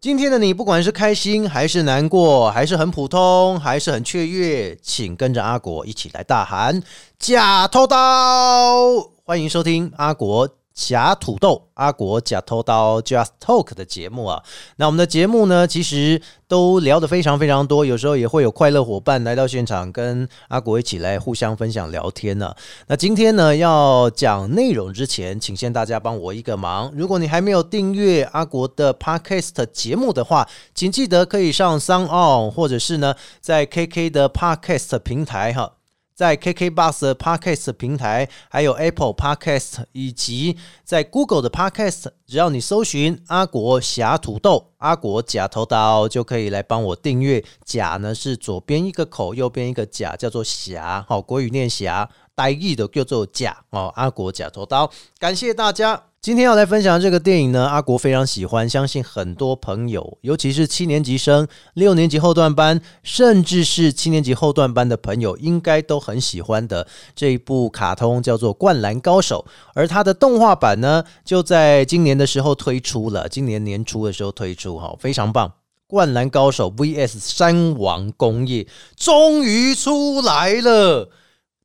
今天的你，不管是开心还是难过，还是很普通，还是很雀跃，请跟着阿国一起来大喊“假偷刀”！欢迎收听阿国。假土豆阿国假偷刀 Just Talk 的节目啊，那我们的节目呢，其实都聊得非常非常多，有时候也会有快乐伙伴来到现场，跟阿国一起来互相分享聊天呢。那今天呢，要讲内容之前，请先大家帮我一个忙，如果你还没有订阅阿国的 Podcast 节目的话，请记得可以上 Sound On，或者是呢，在 KK 的 Podcast 平台哈。在 KKBox 的 Podcast 平台，还有 Apple Podcast，以及在 Google 的 Podcast，只要你搜寻“阿国侠土豆”、“阿国假头刀”，就可以来帮我订阅。甲呢是左边一个口，右边一个甲，叫做侠。好，国语念侠，呆意的叫做假哦。阿国假头刀，感谢大家。今天要来分享这个电影呢，阿国非常喜欢，相信很多朋友，尤其是七年级生、六年级后段班，甚至是七年级后段班的朋友，应该都很喜欢的这一部卡通叫做《灌篮高手》，而它的动画版呢，就在今年的时候推出了，今年年初的时候推出，哈，非常棒，《灌篮高手》VS 山王工业终于出来了，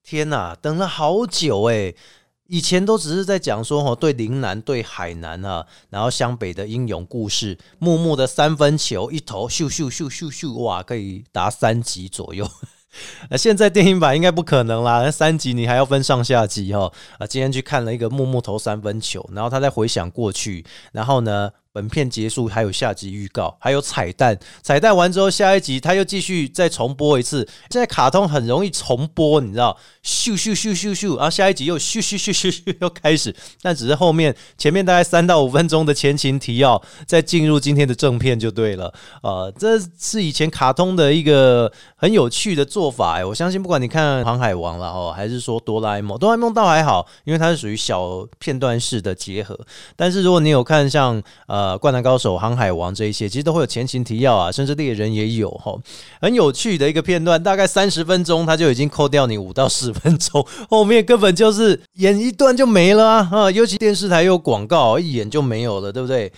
天哪，等了好久诶。以前都只是在讲说哈，对陵南对海南啊，然后湘北的英勇故事，木木的三分球一投咻咻咻咻咻，哇，可以达三级左右。那 现在电影版应该不可能啦，那三集你还要分上下集哈。啊，今天去看了一个木木投三分球，然后他在回想过去，然后呢？本片结束还有下集预告，还有彩蛋。彩蛋完之后，下一集他又继续再重播一次。现在卡通很容易重播，你知道？咻咻咻咻咻，然后下一集又咻咻咻咻咻又开始。但只是后面前面大概三到五分钟的前情提要，再进入今天的正片就对了。呃，这是以前卡通的一个很有趣的做法哎。我相信不管你看《航海王》了哦，还是说《哆啦 A 梦》，《哆啦 A 梦》倒还好，因为它是属于小片段式的结合。但是如果你有看像呃。呃，灌篮高手、航海王这一些，其实都会有前情提要啊，甚至猎人也有哈，很有趣的一个片段，大概三十分钟，他就已经扣掉你五到十分钟，后面根本就是演一段就没了啊！啊，尤其电视台有广告，一演就没有了，对不对？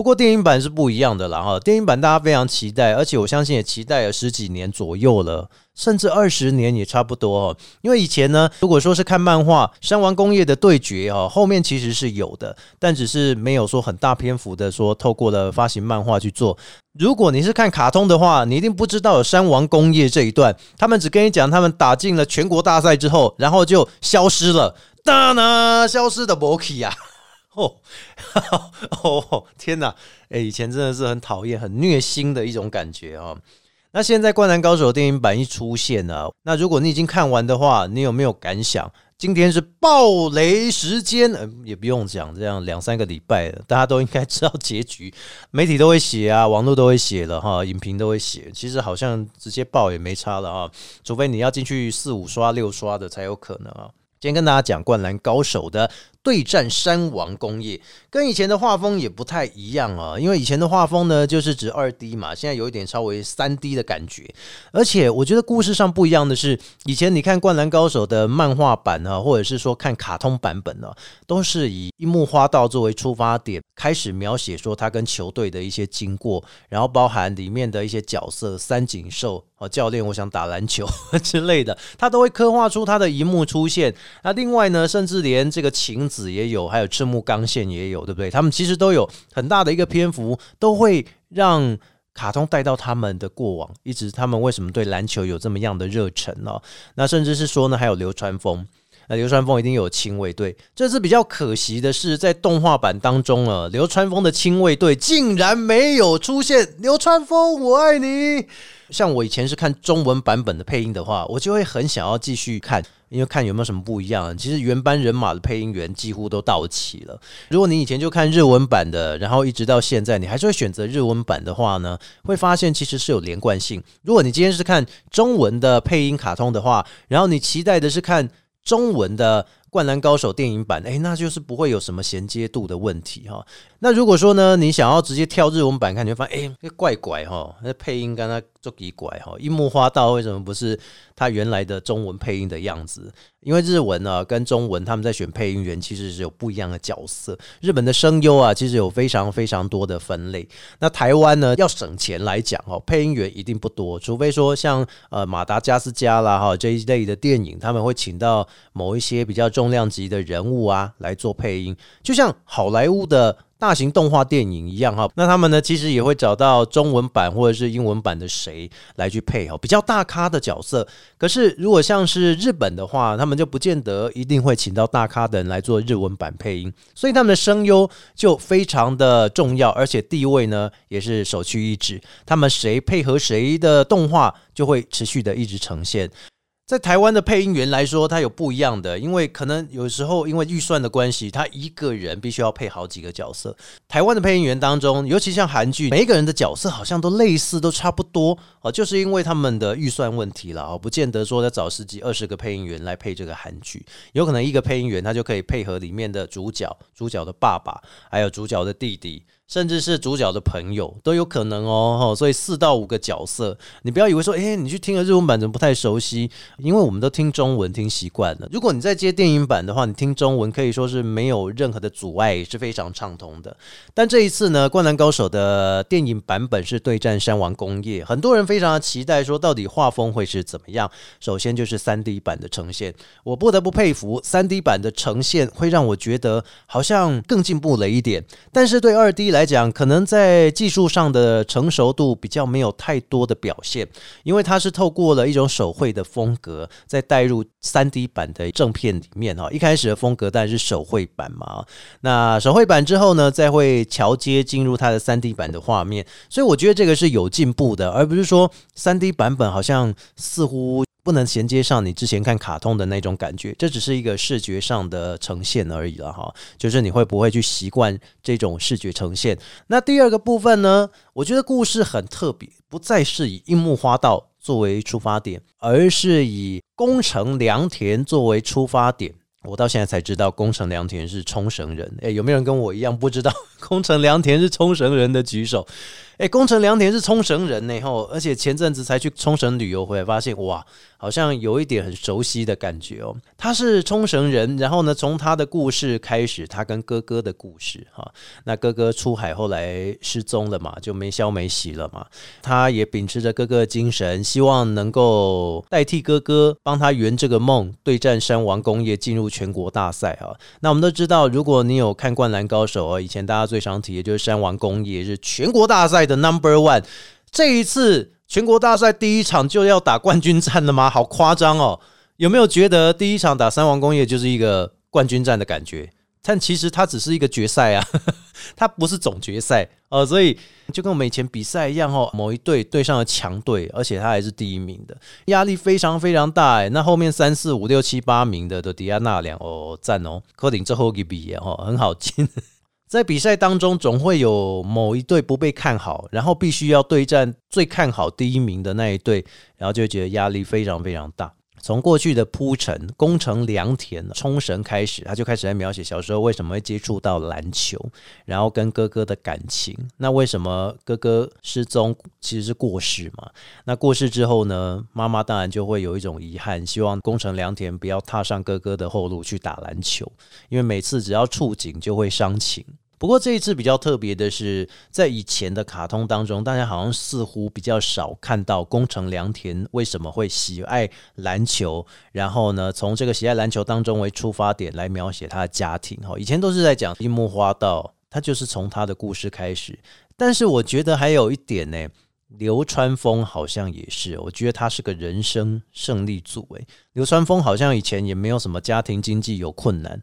不过电影版是不一样的啦哈，电影版大家非常期待，而且我相信也期待了十几年左右了。甚至二十年也差不多哦，因为以前呢，如果说是看漫画《山王工业的对决》哦，后面其实是有的，但只是没有说很大篇幅的说透过了发行漫画去做。如果你是看卡通的话，你一定不知道有山王工业这一段，他们只跟你讲他们打进了全国大赛之后，然后就消失了，哒呢，消失的 m o 呀！哦，哦，天哪，哎，以前真的是很讨厌、很虐心的一种感觉哦。那现在《灌篮高手》电影版一出现呢，那如果你已经看完的话，你有没有感想？今天是暴雷时间，呃，也不用讲，这样两三个礼拜了，大家都应该知道结局，媒体都会写啊，网络都会写了哈，影评都会写。其实好像直接爆也没差了啊，除非你要进去四五刷、六刷的才有可能啊。今天跟大家讲《灌篮高手》的。对战山王工业跟以前的画风也不太一样啊，因为以前的画风呢就是指二 D 嘛，现在有一点稍微三 D 的感觉。而且我觉得故事上不一样的是，以前你看《灌篮高手》的漫画版啊，或者是说看卡通版本呢，都是以樱木花道作为出发点，开始描写说他跟球队的一些经过，然后包含里面的一些角色三井寿哦教练，我想打篮球 之类的，他都会刻画出他的一幕出现。那另外呢，甚至连这个情。子也有，还有赤木刚宪也有，对不对？他们其实都有很大的一个篇幅，都会让卡通带到他们的过往，一直他们为什么对篮球有这么样的热忱呢？那甚至是说呢，还有流川枫，那流川枫一定有亲卫队。这次比较可惜的是，在动画版当中啊，流川枫的亲卫队竟然没有出现。流川枫，我爱你。像我以前是看中文版本的配音的话，我就会很想要继续看。因为看有没有什么不一样，其实原班人马的配音员几乎都到齐了。如果你以前就看日文版的，然后一直到现在，你还是会选择日文版的话呢，会发现其实是有连贯性。如果你今天是看中文的配音卡通的话，然后你期待的是看中文的《灌篮高手》电影版，诶，那就是不会有什么衔接度的问题哈。那如果说呢，你想要直接跳日文版看，你会发现，哎，怪怪哈，那配音跟他做奇怪哈，樱木花道为什么不是他原来的中文配音的样子？因为日文呢跟中文他们在选配音员其实是有不一样的角色。日本的声优啊，其实有非常非常多的分类。那台湾呢，要省钱来讲哦，配音员一定不多，除非说像呃马达加斯加啦哈这一类的电影，他们会请到某一些比较重量级的人物啊来做配音，就像好莱坞的。大型动画电影一样哈，那他们呢其实也会找到中文版或者是英文版的谁来去配哈，比较大咖的角色。可是如果像是日本的话，他们就不见得一定会请到大咖的人来做日文版配音，所以他们的声优就非常的重要，而且地位呢也是首屈一指。他们谁配合谁的动画，就会持续的一直呈现。在台湾的配音员来说，他有不一样的，因为可能有时候因为预算的关系，他一个人必须要配好几个角色。台湾的配音员当中，尤其像韩剧，每一个人的角色好像都类似，都差不多哦，就是因为他们的预算问题了哦，不见得说要找十几二十个配音员来配这个韩剧，有可能一个配音员他就可以配合里面的主角、主角的爸爸，还有主角的弟弟。甚至是主角的朋友都有可能哦，所以四到五个角色，你不要以为说，哎，你去听了日文版怎么不太熟悉？因为我们都听中文听习惯了。如果你在接电影版的话，你听中文可以说是没有任何的阻碍，是非常畅通的。但这一次呢，《灌篮高手》的电影版本是对战山王工业，很多人非常的期待，说到底画风会是怎么样？首先就是三 D 版的呈现，我不得不佩服三 D 版的呈现，会让我觉得好像更进步了一点。但是对二 D 来，来讲，可能在技术上的成熟度比较没有太多的表现，因为它是透过了一种手绘的风格，在带入三 D 版的正片里面哈。一开始的风格当然是手绘版嘛，那手绘版之后呢，再会桥接进入它的三 D 版的画面，所以我觉得这个是有进步的，而不是说三 D 版本好像似乎。不能衔接上你之前看卡通的那种感觉，这只是一个视觉上的呈现而已了哈。就是你会不会去习惯这种视觉呈现？那第二个部分呢？我觉得故事很特别，不再是以樱木花道作为出发点，而是以宫城良田作为出发点。我到现在才知道宫城良田是冲绳人。诶，有没有人跟我一样不知道 宫城良田是冲绳人的举手？哎，宫城良田是冲绳人呢，吼，而且前阵子才去冲绳旅游回来，发现哇，好像有一点很熟悉的感觉哦。他是冲绳人，然后呢，从他的故事开始，他跟哥哥的故事，哈，那哥哥出海后来失踪了嘛，就没消没息了嘛。他也秉持着哥哥精神，希望能够代替哥哥，帮他圆这个梦，对战山王工业，进入全国大赛啊。那我们都知道，如果你有看《灌篮高手》啊，以前大家最常提的就是山王工业是全国大赛。的 Number One，这一次全国大赛第一场就要打冠军战了吗？好夸张哦！有没有觉得第一场打三王工业就是一个冠军战的感觉？但其实它只是一个决赛啊，它不是总决赛哦，所以就跟我们以前比赛一样哦，某一队对上了强队，而且他还是第一名的，压力非常非常大哎。那后面三四五六七八名的的迪亚纳两哦赞哦，科顶最后一比哦很好进。在比赛当中，总会有某一队不被看好，然后必须要对战最看好第一名的那一队，然后就觉得压力非常非常大。从过去的铺陈、攻城良田、冲绳开始，他就开始在描写小时候为什么会接触到篮球，然后跟哥哥的感情。那为什么哥哥失踪其实是过世嘛？那过世之后呢，妈妈当然就会有一种遗憾，希望攻城良田不要踏上哥哥的后路去打篮球，因为每次只要触景就会伤情。不过这一次比较特别的是，在以前的卡通当中，大家好像似乎比较少看到宫城良田为什么会喜爱篮球，然后呢，从这个喜爱篮球当中为出发点来描写他的家庭。哈，以前都是在讲樱木花道，他就是从他的故事开始。但是我觉得还有一点呢，流川枫好像也是，我觉得他是个人生胜利组。诶，流川枫好像以前也没有什么家庭经济有困难。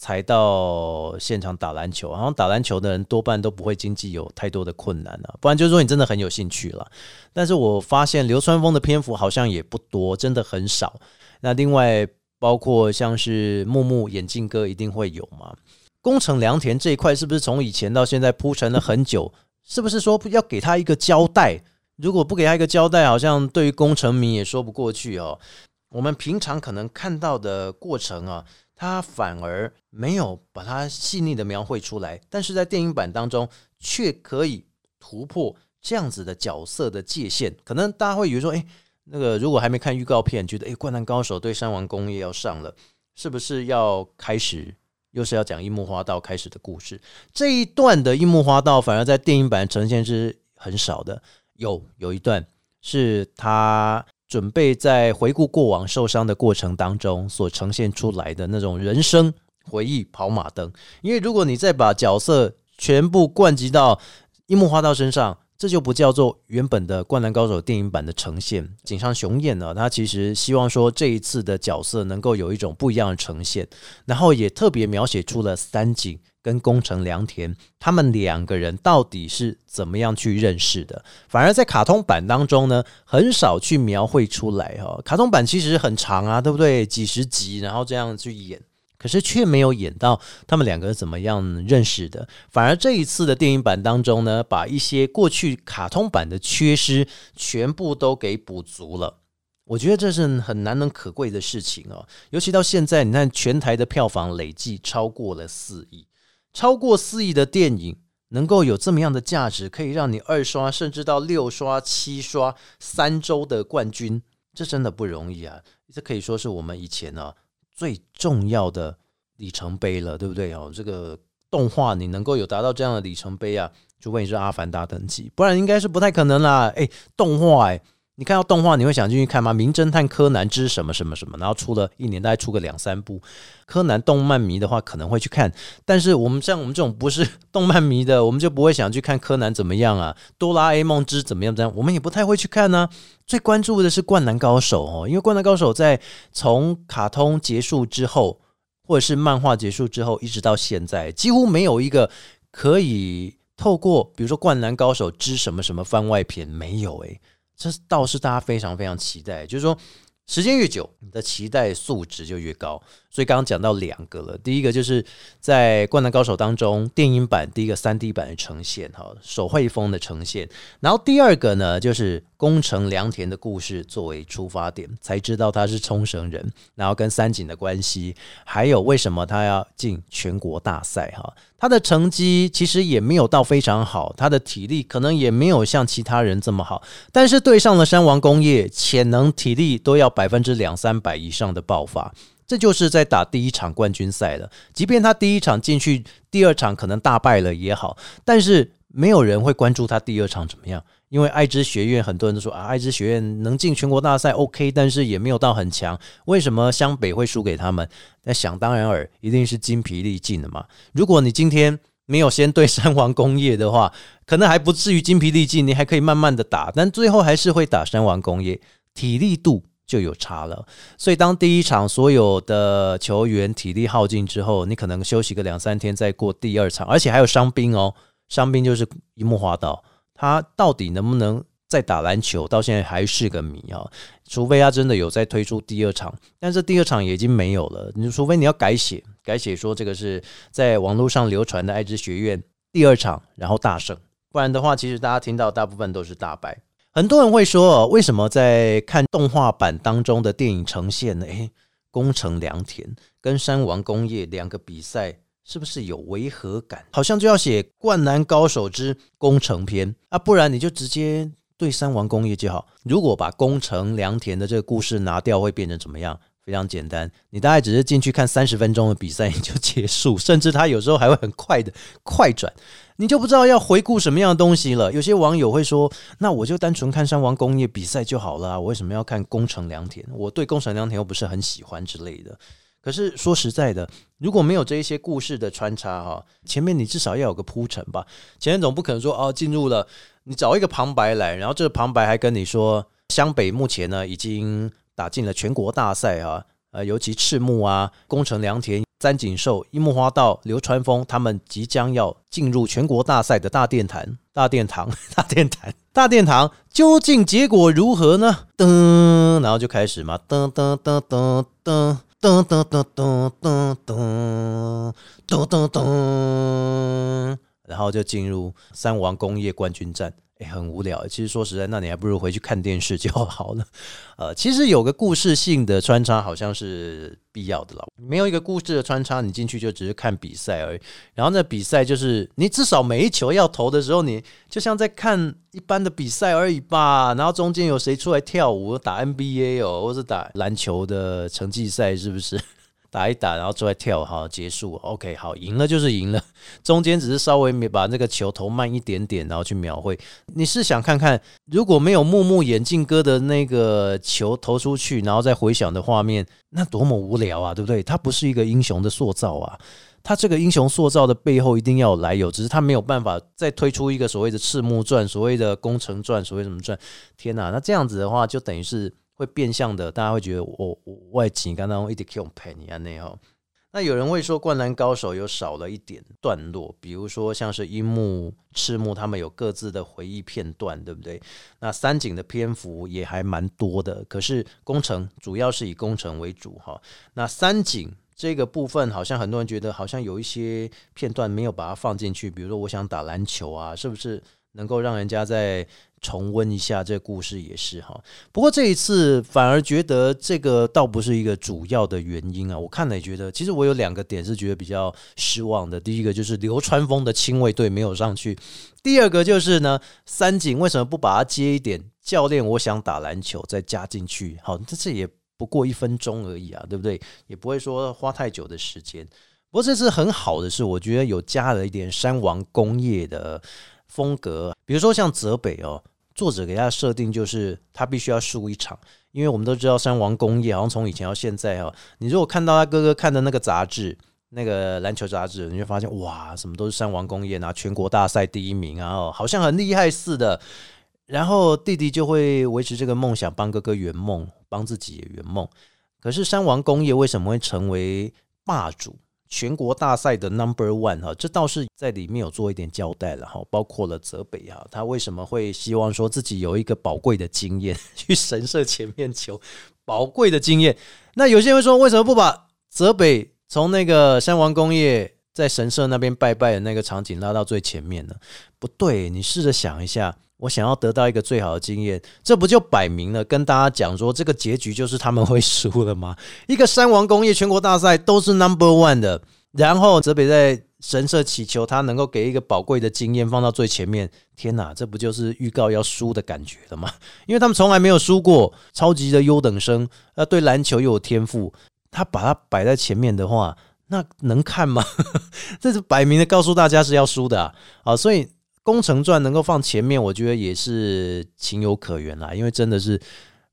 才到现场打篮球，好像打篮球的人多半都不会经济有太多的困难啊，不然就是说你真的很有兴趣了。但是我发现流川枫的篇幅好像也不多，真的很少。那另外包括像是木木眼镜哥一定会有吗？工程良田这一块是不是从以前到现在铺陈了很久？是不是说要给他一个交代？如果不给他一个交代，好像对于工程迷也说不过去哦。我们平常可能看到的过程啊。他反而没有把它细腻的描绘出来，但是在电影版当中却可以突破这样子的角色的界限。可能大家会以为说，哎，那个如果还没看预告片，觉得哎，《灌篮高手》对山王工业要上了，是不是要开始又是要讲樱木花道开始的故事？这一段的樱木花道反而在电影版呈现是很少的，有有一段是他。准备在回顾过往受伤的过程当中所呈现出来的那种人生回忆跑马灯，因为如果你再把角色全部灌集到樱木花道身上，这就不叫做原本的《灌篮高手》电影版的呈现。井上雄彦呢，他其实希望说这一次的角色能够有一种不一样的呈现，然后也特别描写出了三井。跟宫城良田他们两个人到底是怎么样去认识的？反而在卡通版当中呢，很少去描绘出来哈。卡通版其实很长啊，对不对？几十集，然后这样去演，可是却没有演到他们两个怎么样认识的。反而这一次的电影版当中呢，把一些过去卡通版的缺失全部都给补足了。我觉得这是很难能可贵的事情哦。尤其到现在，你看全台的票房累计超过了四亿。超过四亿的电影能够有这么样的价值，可以让你二刷甚至到六刷、七刷三周的冠军，这真的不容易啊！这可以说是我们以前呢最重要的里程碑了，对不对哦？这个动画你能够有达到这样的里程碑啊，除非你是阿凡达等级，不然应该是不太可能啦。哎，动画哎。你看到动画，你会想进去看吗？《名侦探柯南之什么什么什么》，然后出了一年，大概出个两三部。柯南动漫迷的话可能会去看，但是我们像我们这种不是动漫迷的，我们就不会想去看柯南怎么样啊？哆啦 A 梦之怎么样？这样我们也不太会去看呢。最关注的是《灌篮高手》哦，因为《灌篮高手》在从卡通结束之后，或者是漫画结束之后，一直到现在，几乎没有一个可以透过，比如说《灌篮高手之什么什么》番外篇，没有诶。这倒是大家非常非常期待，就是说时间越久，你的期待素质就越高。所以刚刚讲到两个了，第一个就是在《灌篮高手》当中电影版第一个三 D 版的呈现，哈，手绘风的呈现。然后第二个呢，就是宫城良田的故事作为出发点，才知道他是冲绳人，然后跟三井的关系，还有为什么他要进全国大赛，哈，他的成绩其实也没有到非常好，他的体力可能也没有像其他人这么好，但是对上了山王工业，潜能、体力都要百分之两三百以上的爆发。这就是在打第一场冠军赛了。即便他第一场进去，第二场可能大败了也好，但是没有人会关注他第二场怎么样。因为爱知学院很多人都说啊，爱知学院能进全国大赛 OK，但是也没有到很强。为什么湘北会输给他们？那想当然尔，一定是精疲力尽的嘛。如果你今天没有先对山王工业的话，可能还不至于精疲力尽，你还可以慢慢的打，但最后还是会打山王工业，体力度。就有差了，所以当第一场所有的球员体力耗尽之后，你可能休息个两三天再过第二场，而且还有伤兵哦，伤兵就是樱木花道，他到底能不能再打篮球，到现在还是个谜啊！除非他真的有在推出第二场，但是第二场也已经没有了，你除非你要改写，改写说这个是在网络上流传的爱知学院第二场，然后大胜，不然的话，其实大家听到大部分都是大败。很多人会说，为什么在看动画版当中的电影呈现呢？诶，宫城良田跟山王工业两个比赛，是不是有违和感？好像就要写《灌篮高手之攻城篇》啊，不然你就直接对山王工业就好。如果把宫城良田的这个故事拿掉，会变成怎么样？非常简单，你大概只是进去看三十分钟的比赛 就结束，甚至他有时候还会很快的快转，你就不知道要回顾什么样的东西了。有些网友会说：“那我就单纯看山王工业比赛就好了，我为什么要看工城良田？我对工城良田又不是很喜欢之类的。”可是说实在的，如果没有这一些故事的穿插哈，前面你至少要有个铺陈吧。前面总不可能说哦，进入了你找一个旁白来，然后这个旁白还跟你说湘北目前呢已经。打进了全国大赛啊，呃，尤其赤木啊、宫城良田、三井寿、樱木花道、流川枫，他们即将要进入全国大赛的大殿堂、大殿堂、大殿堂、大殿堂，究竟结果如何呢？噔，然后就开始嘛，噔噔噔噔噔噔噔噔噔噔噔噔噔噔，然后就进入三王工业冠军战。哎，很无聊。其实说实在，那你还不如回去看电视就好了。呃，其实有个故事性的穿插好像是必要的了。没有一个故事的穿插，你进去就只是看比赛而已。然后那比赛就是你至少每一球要投的时候，你就像在看一般的比赛而已吧。然后中间有谁出来跳舞、打 NBA 哦，或者打篮球的成绩赛，是不是？打一打，然后出来跳，好结束。OK，好，赢了就是赢了。中间只是稍微没把那个球投慢一点点，然后去描绘。你是想看看，如果没有木木眼镜哥的那个球投出去，然后再回想的画面，那多么无聊啊，对不对？他不是一个英雄的塑造啊，他这个英雄塑造的背后一定要有来由，只是他没有办法再推出一个所谓的赤木传、所谓的工程传、所谓什么传。天哪，那这样子的话，就等于是。会变相的，大家会觉得我我外景刚刚一点 Q 陪你啊那哈。那有人会说，《灌篮高手》有少了一点段落，比如说像是樱木、赤木他们有各自的回忆片段，对不对？那三井的篇幅也还蛮多的，可是工程主要是以工程为主哈。那三井这个部分，好像很多人觉得好像有一些片段没有把它放进去，比如说我想打篮球啊，是不是能够让人家在？重温一下这故事也是哈，不过这一次反而觉得这个倒不是一个主要的原因啊。我看了也觉得，其实我有两个点是觉得比较失望的。第一个就是流川枫的亲卫队没有上去，第二个就是呢，三井为什么不把它接一点教练？我想打篮球再加进去，好，这次也不过一分钟而已啊，对不对？也不会说花太久的时间。不过这次很好的是，我觉得有加了一点山王工业的。风格，比如说像泽北哦，作者给他设定就是他必须要输一场，因为我们都知道山王工业好像从以前到现在哦，你如果看到他哥哥看的那个杂志，那个篮球杂志，你就发现哇，什么都是山王工业拿全国大赛第一名啊，好像很厉害似的。然后弟弟就会维持这个梦想，帮哥哥圆梦，帮自己也圆梦。可是山王工业为什么会成为霸主？全国大赛的 Number One 哈，这倒是在里面有做一点交代了哈，包括了泽北哈，他为什么会希望说自己有一个宝贵的经验去神社前面求宝贵的经验？那有些人会说，为什么不把泽北从那个山王工业在神社那边拜拜的那个场景拉到最前面呢？不对，你试着想一下。我想要得到一个最好的经验，这不就摆明了跟大家讲说，这个结局就是他们 会输了吗？一个山王工业全国大赛都是 number one 的，然后泽北在神社祈求他能够给一个宝贵的经验放到最前面。天哪，这不就是预告要输的感觉了吗？因为他们从来没有输过，超级的优等生，呃，对篮球又有天赋，他把它摆在前面的话，那能看吗？这是摆明的告诉大家是要输的啊！所以。工程传能够放前面，我觉得也是情有可原啦。因为真的是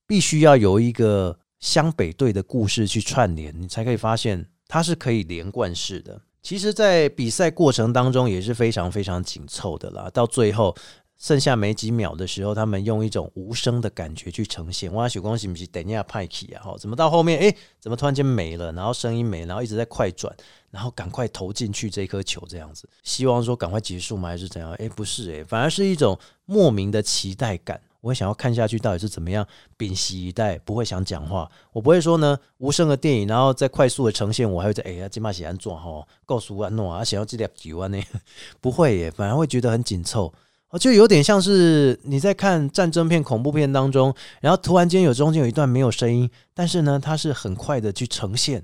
必须要有一个湘北队的故事去串联，你才可以发现它是可以连贯式的。其实，在比赛过程当中也是非常非常紧凑的啦。到最后剩下没几秒的时候，他们用一种无声的感觉去呈现。哇，许光是不是等一下派起啊？怎么到后面哎，怎么突然间没了？然后声音没，然后一直在快转。然后赶快投进去这颗球，这样子，希望说赶快结束吗？还是怎样？哎，不是哎，反而是一种莫名的期待感。我想要看下去到底是怎么样，屏息以待，不会想讲话。我不会说呢，无声的电影，然后再快速的呈现，我还会在哎呀，金马喜安做哈，告诉安诺啊，想要这点几万呢？不会耶，反而会觉得很紧凑，就有点像是你在看战争片、恐怖片当中，然后突然间有中间有一段没有声音，但是呢，它是很快的去呈现。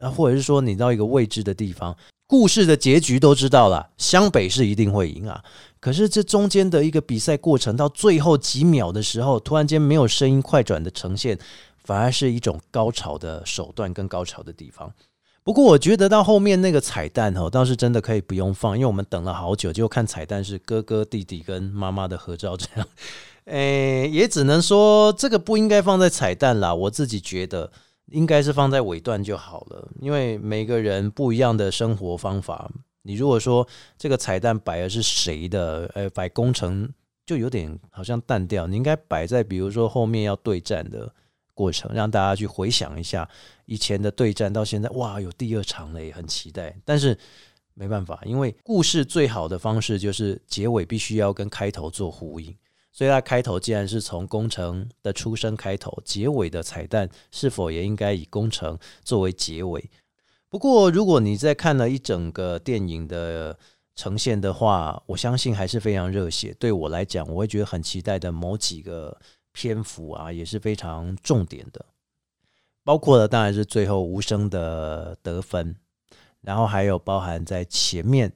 啊，或者是说你到一个未知的地方，故事的结局都知道了，湘北是一定会赢啊。可是这中间的一个比赛过程，到最后几秒的时候，突然间没有声音快转的呈现，反而是一种高潮的手段跟高潮的地方。不过我觉得到后面那个彩蛋哦，倒是真的可以不用放，因为我们等了好久，就看彩蛋是哥哥弟弟跟妈妈的合照这样。诶，也只能说这个不应该放在彩蛋啦，我自己觉得。应该是放在尾段就好了，因为每个人不一样的生活方法。你如果说这个彩蛋摆的是谁的，呃，摆工程就有点好像淡掉。你应该摆在比如说后面要对战的过程，让大家去回想一下以前的对战，到现在哇，有第二场了，也很期待。但是没办法，因为故事最好的方式就是结尾必须要跟开头做呼应。所以它开头既然是从工程的出生开头，结尾的彩蛋是否也应该以工程作为结尾？不过，如果你在看了一整个电影的呈现的话，我相信还是非常热血。对我来讲，我会觉得很期待的某几个篇幅啊，也是非常重点的，包括了当然是最后无声的得分，然后还有包含在前面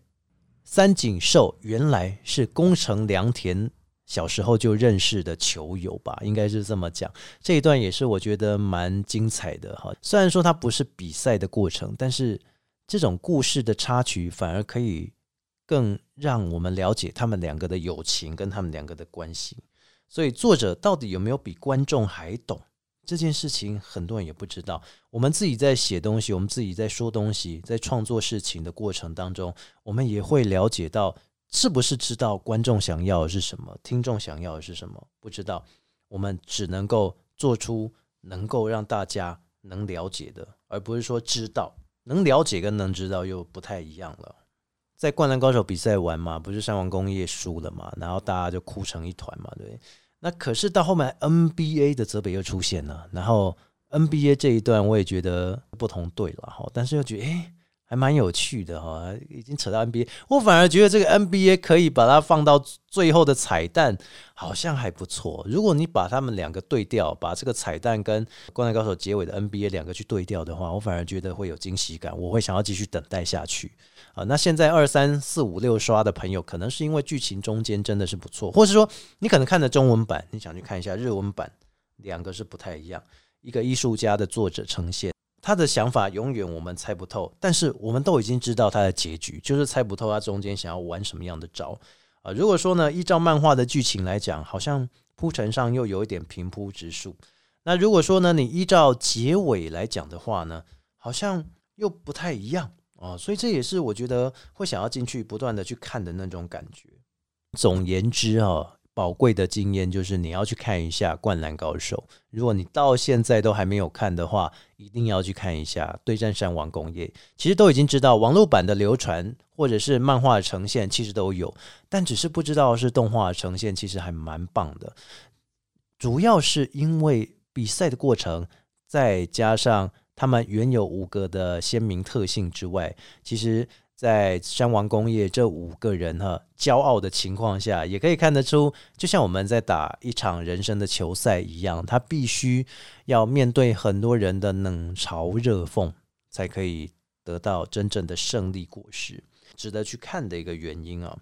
三井寿原来是宫城良田小时候就认识的球友吧，应该是这么讲。这一段也是我觉得蛮精彩的哈。虽然说它不是比赛的过程，但是这种故事的插曲反而可以。更让我们了解他们两个的友情跟他们两个的关系，所以作者到底有没有比观众还懂这件事情，很多人也不知道。我们自己在写东西，我们自己在说东西，在创作事情的过程当中，我们也会了解到是不是知道观众想要的是什么，听众想要的是什么，不知道。我们只能够做出能够让大家能了解的，而不是说知道。能了解跟能知道又不太一样了。在灌篮高手比赛完嘛，不是山王工业输了嘛，然后大家就哭成一团嘛，对。那可是到后面 NBA 的泽北又出现了，然后 NBA 这一段我也觉得不同队了哈，但是又觉得哎。还蛮有趣的哈，已经扯到 NBA，我反而觉得这个 NBA 可以把它放到最后的彩蛋，好像还不错。如果你把他们两个对调，把这个彩蛋跟《灌篮高手》结尾的 NBA 两个去对调的话，我反而觉得会有惊喜感，我会想要继续等待下去啊。那现在二三四五六刷的朋友，可能是因为剧情中间真的是不错，或是说你可能看的中文版，你想去看一下日文版，两个是不太一样，一个艺术家的作者呈现。他的想法永远我们猜不透，但是我们都已经知道他的结局，就是猜不透他中间想要玩什么样的招啊。如果说呢，依照漫画的剧情来讲，好像铺陈上又有一点平铺直述。那如果说呢，你依照结尾来讲的话呢，好像又不太一样啊。所以这也是我觉得会想要进去不断的去看的那种感觉。总言之啊。宝贵的经验就是你要去看一下《灌篮高手》，如果你到现在都还没有看的话，一定要去看一下《对战山王工业》。其实都已经知道网络版的流传或者是漫画呈现，其实都有，但只是不知道是动画呈现，其实还蛮棒的。主要是因为比赛的过程，再加上他们原有五个的鲜明特性之外，其实。在山王工业这五个人哈骄傲的情况下，也可以看得出，就像我们在打一场人生的球赛一样，他必须要面对很多人的冷嘲热讽，才可以得到真正的胜利果实，值得去看的一个原因啊。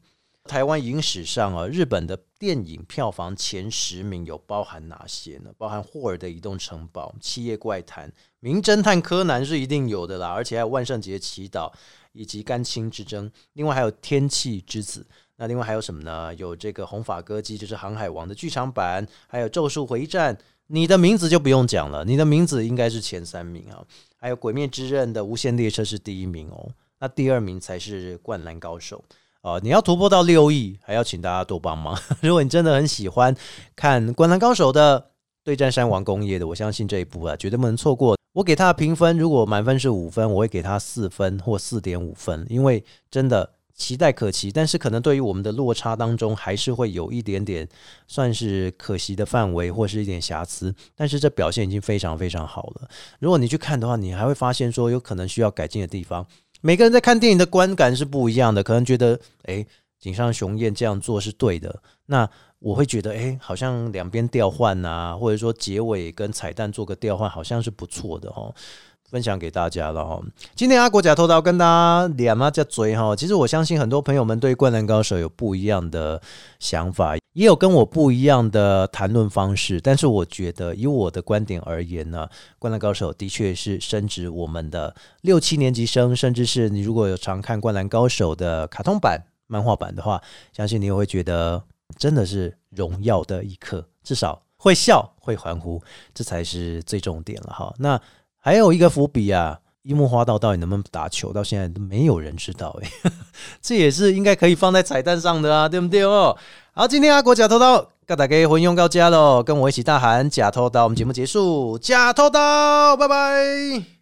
台湾影史上啊，日本的电影票房前十名有包含哪些呢？包含霍尔的移动城堡、七夜怪谈、名侦探柯南是一定有的啦，而且还有万圣节祈祷以及甘青之争。另外还有天气之子。那另外还有什么呢？有这个红发歌姬，就是航海王的剧场版，还有咒术回战。你的名字就不用讲了，你的名字应该是前三名啊。还有鬼灭之刃的无限列车是第一名哦，那第二名才是灌篮高手。哦，你要突破到六亿，还要请大家多帮忙。如果你真的很喜欢看《灌篮高手》的对战山王工业的，我相信这一部啊绝对不能错过。我给他的评分，如果满分是五分，我会给他四分或四点五分，因为真的期待可期，但是可能对于我们的落差当中，还是会有一点点算是可惜的范围或是一点瑕疵。但是这表现已经非常非常好了。如果你去看的话，你还会发现说有可能需要改进的地方。每个人在看电影的观感是不一样的，可能觉得，哎，井上雄彦这样做是对的。那我会觉得，哎，好像两边调换啊，或者说结尾跟彩蛋做个调换，好像是不错的哦。分享给大家了哈。今天阿国假偷刀跟大家两啊在追哈。其实我相信很多朋友们对灌篮高手有不一样的想法，也有跟我不一样的谈论方式。但是我觉得以我的观点而言呢，灌篮高手的确是升值我们的六七年级生，甚至是你如果有常看灌篮高手的卡通版、漫画版的话，相信你也会觉得真的是荣耀的一刻，至少会笑会欢呼，这才是最重点了哈。那。还有一个伏笔啊，樱木花道到底能不能打球，到现在都没有人知道哎，这也是应该可以放在彩蛋上的啊，对不对哦？好，今天阿国假偷刀，跟大家混用到家喽，跟我一起大喊假偷刀，我们节目结束，假偷刀，拜拜。